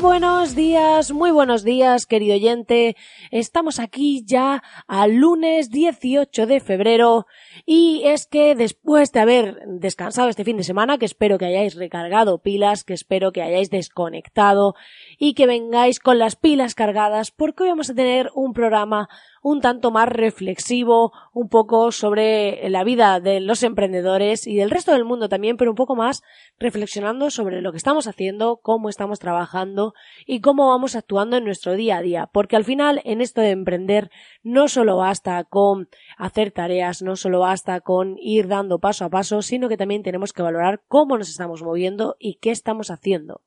buenos días, muy buenos días, querido oyente. Estamos aquí ya al lunes 18 de febrero y es que después de haber descansado este fin de semana, que espero que hayáis recargado pilas, que espero que hayáis desconectado y que vengáis con las pilas cargadas porque hoy vamos a tener un programa un tanto más reflexivo, un poco sobre la vida de los emprendedores y del resto del mundo también, pero un poco más reflexionando sobre lo que estamos haciendo, cómo estamos trabajando y cómo vamos actuando en nuestro día a día, porque al final en esto de emprender no solo basta con hacer tareas, no solo basta con ir dando paso a paso, sino que también tenemos que valorar cómo nos estamos moviendo y qué estamos haciendo.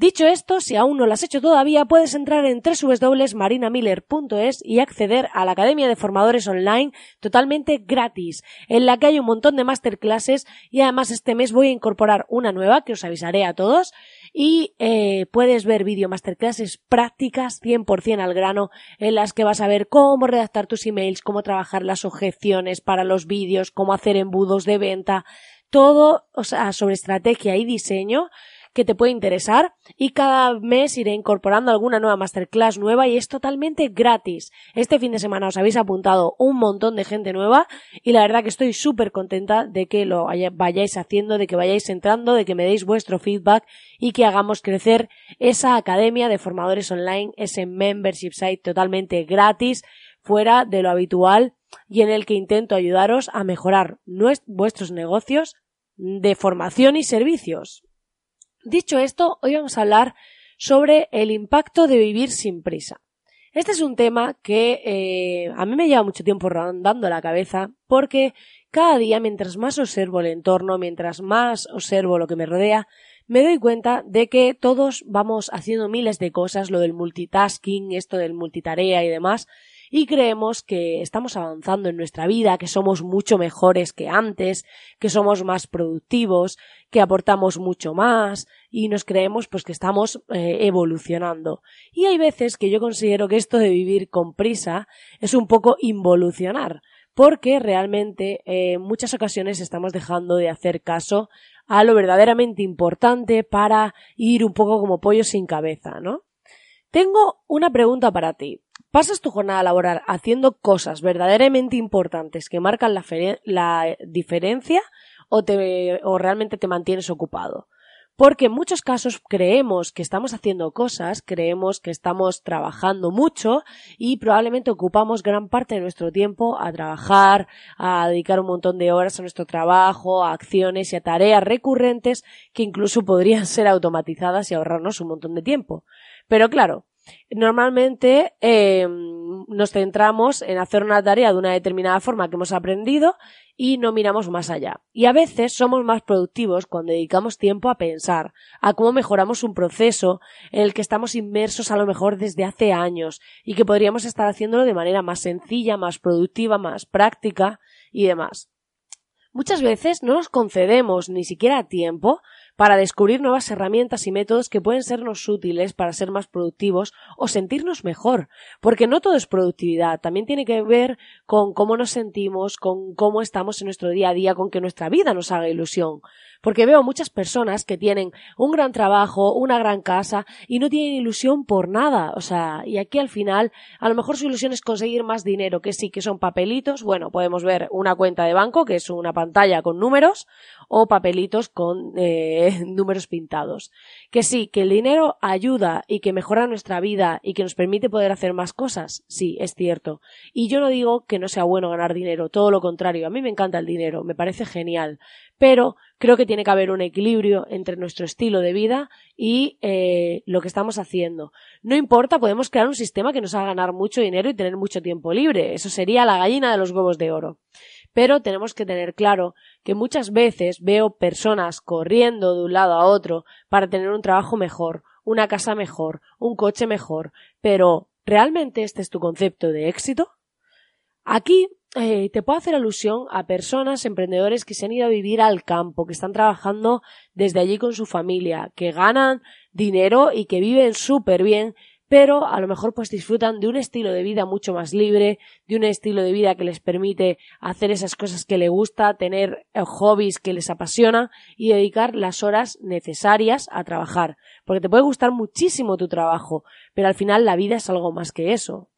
Dicho esto, si aún no lo has hecho todavía, puedes entrar en www.marinamiller.es y acceder a la Academia de Formadores Online totalmente gratis, en la que hay un montón de masterclasses y además este mes voy a incorporar una nueva que os avisaré a todos y eh, puedes ver video masterclasses prácticas 100% al grano en las que vas a ver cómo redactar tus emails, cómo trabajar las objeciones para los vídeos, cómo hacer embudos de venta, todo o sea, sobre estrategia y diseño que te puede interesar y cada mes iré incorporando alguna nueva masterclass nueva y es totalmente gratis. Este fin de semana os habéis apuntado un montón de gente nueva y la verdad que estoy súper contenta de que lo vayáis haciendo, de que vayáis entrando, de que me deis vuestro feedback y que hagamos crecer esa academia de formadores online, ese membership site totalmente gratis, fuera de lo habitual y en el que intento ayudaros a mejorar vuestros negocios de formación y servicios. Dicho esto, hoy vamos a hablar sobre el impacto de vivir sin prisa. Este es un tema que eh, a mí me lleva mucho tiempo rondando la cabeza porque cada día mientras más observo el entorno, mientras más observo lo que me rodea, me doy cuenta de que todos vamos haciendo miles de cosas, lo del multitasking, esto del multitarea y demás, y creemos que estamos avanzando en nuestra vida, que somos mucho mejores que antes, que somos más productivos, que aportamos mucho más y nos creemos pues que estamos eh, evolucionando. Y hay veces que yo considero que esto de vivir con prisa es un poco involucionar, porque realmente eh, en muchas ocasiones estamos dejando de hacer caso a lo verdaderamente importante para ir un poco como pollo sin cabeza, ¿no? Tengo una pregunta para ti. ¿Pasas tu jornada laboral haciendo cosas verdaderamente importantes que marcan la, la diferencia o, o realmente te mantienes ocupado? Porque en muchos casos creemos que estamos haciendo cosas, creemos que estamos trabajando mucho y probablemente ocupamos gran parte de nuestro tiempo a trabajar, a dedicar un montón de horas a nuestro trabajo, a acciones y a tareas recurrentes que incluso podrían ser automatizadas y ahorrarnos un montón de tiempo. Pero claro, normalmente eh, nos centramos en hacer una tarea de una determinada forma que hemos aprendido y no miramos más allá. Y a veces somos más productivos cuando dedicamos tiempo a pensar, a cómo mejoramos un proceso en el que estamos inmersos a lo mejor desde hace años y que podríamos estar haciéndolo de manera más sencilla, más productiva, más práctica y demás. Muchas veces no nos concedemos ni siquiera tiempo para descubrir nuevas herramientas y métodos que pueden sernos útiles para ser más productivos o sentirnos mejor, porque no todo es productividad, también tiene que ver con cómo nos sentimos, con cómo estamos en nuestro día a día, con que nuestra vida nos haga ilusión. Porque veo muchas personas que tienen un gran trabajo, una gran casa y no tienen ilusión por nada, o sea, y aquí al final a lo mejor su ilusión es conseguir más dinero, que sí que son papelitos, bueno, podemos ver una cuenta de banco que es una pantalla con números o papelitos con eh, números pintados. Que sí, que el dinero ayuda y que mejora nuestra vida y que nos permite poder hacer más cosas, sí, es cierto. Y yo no digo que no sea bueno ganar dinero, todo lo contrario, a mí me encanta el dinero, me parece genial, pero creo que tiene que haber un equilibrio entre nuestro estilo de vida y eh, lo que estamos haciendo. No importa, podemos crear un sistema que nos haga ganar mucho dinero y tener mucho tiempo libre. Eso sería la gallina de los huevos de oro. Pero tenemos que tener claro que muchas veces veo personas corriendo de un lado a otro para tener un trabajo mejor, una casa mejor, un coche mejor, pero ¿realmente este es tu concepto de éxito? Aquí eh, te puedo hacer alusión a personas, emprendedores que se han ido a vivir al campo, que están trabajando desde allí con su familia, que ganan dinero y que viven súper bien, pero a lo mejor pues disfrutan de un estilo de vida mucho más libre, de un estilo de vida que les permite hacer esas cosas que les gusta, tener eh, hobbies que les apasiona y dedicar las horas necesarias a trabajar. Porque te puede gustar muchísimo tu trabajo, pero al final la vida es algo más que eso.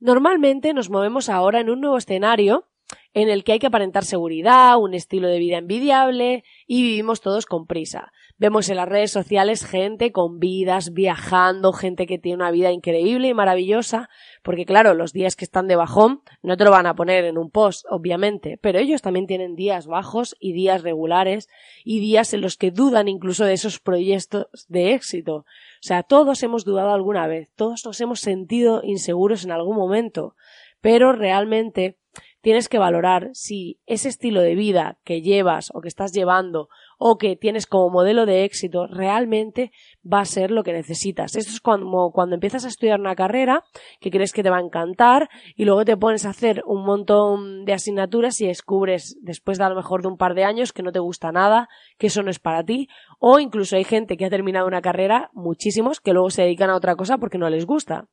Normalmente nos movemos ahora en un nuevo escenario en el que hay que aparentar seguridad, un estilo de vida envidiable y vivimos todos con prisa. Vemos en las redes sociales gente con vidas, viajando, gente que tiene una vida increíble y maravillosa, porque claro, los días que están de bajón no te lo van a poner en un post, obviamente, pero ellos también tienen días bajos y días regulares y días en los que dudan incluso de esos proyectos de éxito. O sea, todos hemos dudado alguna vez, todos nos hemos sentido inseguros en algún momento, pero realmente tienes que valorar si ese estilo de vida que llevas o que estás llevando o que tienes como modelo de éxito realmente va a ser lo que necesitas. Esto es como cuando empiezas a estudiar una carrera que crees que te va a encantar y luego te pones a hacer un montón de asignaturas y descubres después de a lo mejor de un par de años que no te gusta nada, que eso no es para ti o incluso hay gente que ha terminado una carrera, muchísimos, que luego se dedican a otra cosa porque no les gusta.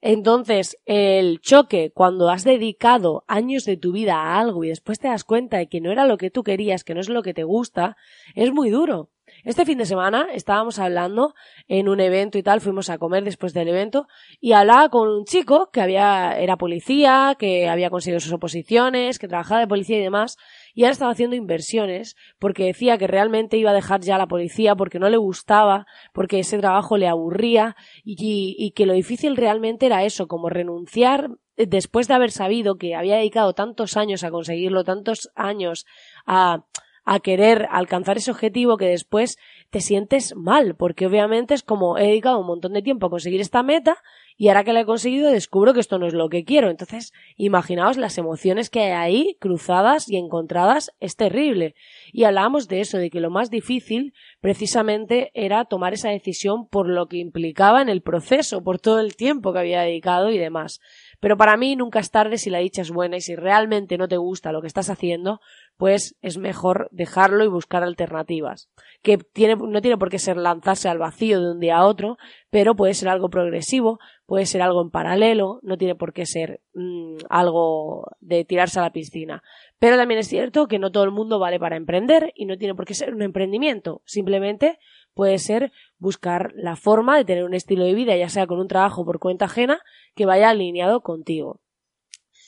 Entonces, el choque cuando has dedicado años de tu vida a algo y después te das cuenta de que no era lo que tú querías, que no es lo que te gusta, es muy duro. Este fin de semana estábamos hablando en un evento y tal, fuimos a comer después del evento y hablaba con un chico que había, era policía, que había conseguido sus oposiciones, que trabajaba de policía y demás, y ahora estaba haciendo inversiones porque decía que realmente iba a dejar ya la policía porque no le gustaba, porque ese trabajo le aburría y, y que lo difícil realmente era eso, como renunciar después de haber sabido que había dedicado tantos años a conseguirlo, tantos años a a querer alcanzar ese objetivo que después te sientes mal, porque obviamente es como he dedicado un montón de tiempo a conseguir esta meta y ahora que la he conseguido descubro que esto no es lo que quiero. Entonces, imaginaos las emociones que hay ahí cruzadas y encontradas, es terrible. Y hablábamos de eso, de que lo más difícil precisamente era tomar esa decisión por lo que implicaba en el proceso, por todo el tiempo que había dedicado y demás. Pero para mí nunca es tarde si la dicha es buena y si realmente no te gusta lo que estás haciendo, pues es mejor dejarlo y buscar alternativas. Que tiene, no tiene por qué ser lanzarse al vacío de un día a otro, pero puede ser algo progresivo, puede ser algo en paralelo, no tiene por qué ser mm, algo de tirarse a la piscina. Pero también es cierto que no todo el mundo vale para emprender y no tiene por qué ser un emprendimiento. Simplemente puede ser buscar la forma de tener un estilo de vida, ya sea con un trabajo por cuenta ajena, que vaya alineado contigo.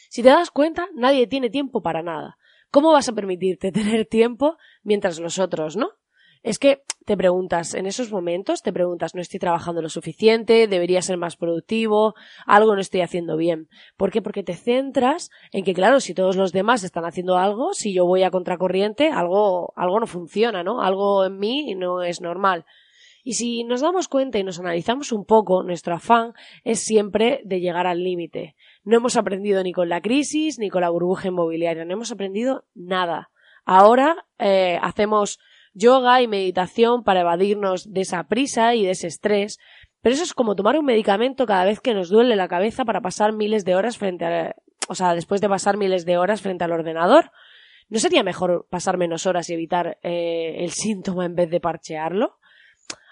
Si te das cuenta, nadie tiene tiempo para nada. ¿Cómo vas a permitirte tener tiempo mientras los otros no? Es que te preguntas, en esos momentos te preguntas, no estoy trabajando lo suficiente, debería ser más productivo, algo no estoy haciendo bien. ¿Por qué? Porque te centras en que, claro, si todos los demás están haciendo algo, si yo voy a contracorriente, algo, algo no funciona, ¿no? Algo en mí no es normal. Y si nos damos cuenta y nos analizamos un poco, nuestro afán es siempre de llegar al límite. No hemos aprendido ni con la crisis ni con la burbuja inmobiliaria, no hemos aprendido nada. Ahora eh, hacemos yoga y meditación para evadirnos de esa prisa y de ese estrés, pero eso es como tomar un medicamento cada vez que nos duele la cabeza para pasar miles de horas frente a, o sea, después de pasar miles de horas frente al ordenador. ¿No sería mejor pasar menos horas y evitar eh, el síntoma en vez de parchearlo?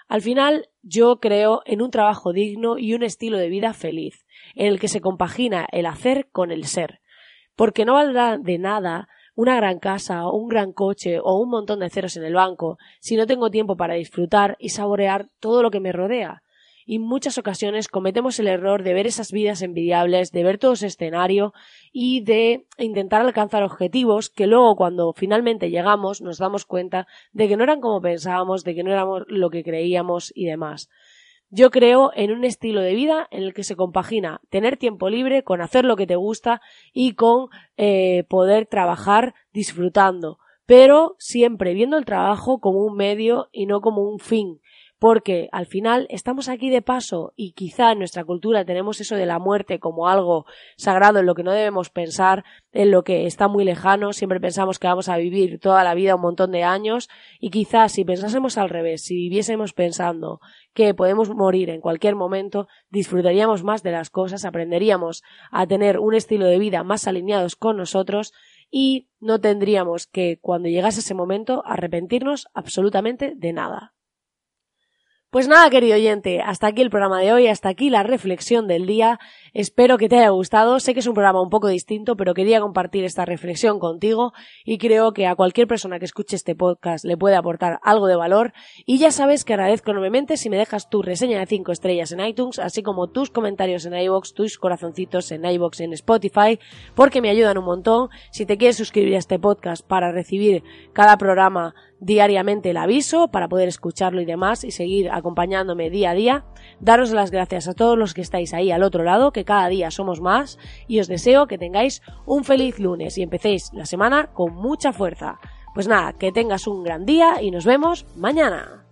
Al final, yo creo en un trabajo digno y un estilo de vida feliz, en el que se compagina el hacer con el ser. Porque no valdrá de nada una gran casa, o un gran coche o un montón de ceros en el banco si no tengo tiempo para disfrutar y saborear todo lo que me rodea. Y en muchas ocasiones cometemos el error de ver esas vidas envidiables, de ver todo ese escenario y de intentar alcanzar objetivos que luego cuando finalmente llegamos nos damos cuenta de que no eran como pensábamos, de que no éramos lo que creíamos y demás. Yo creo en un estilo de vida en el que se compagina tener tiempo libre con hacer lo que te gusta y con eh, poder trabajar disfrutando, pero siempre viendo el trabajo como un medio y no como un fin, porque al final estamos aquí de paso y quizá en nuestra cultura tenemos eso de la muerte como algo sagrado en lo que no debemos pensar, en lo que está muy lejano, siempre pensamos que vamos a vivir toda la vida un montón de años y quizás si pensásemos al revés, si viviésemos pensando que podemos morir en cualquier momento, disfrutaríamos más de las cosas, aprenderíamos a tener un estilo de vida más alineados con nosotros y no tendríamos que, cuando llegase ese momento, arrepentirnos absolutamente de nada. Pues nada, querido oyente, hasta aquí el programa de hoy, hasta aquí la reflexión del día. Espero que te haya gustado. Sé que es un programa un poco distinto, pero quería compartir esta reflexión contigo y creo que a cualquier persona que escuche este podcast le puede aportar algo de valor. Y ya sabes que agradezco enormemente si me dejas tu reseña de 5 estrellas en iTunes, así como tus comentarios en iBox, tus corazoncitos en y en Spotify, porque me ayudan un montón. Si te quieres suscribir a este podcast para recibir cada programa diariamente el aviso para poder escucharlo y demás y seguir acompañándome día a día. Daros las gracias a todos los que estáis ahí al otro lado, que cada día somos más y os deseo que tengáis un feliz lunes y empecéis la semana con mucha fuerza. Pues nada, que tengas un gran día y nos vemos mañana.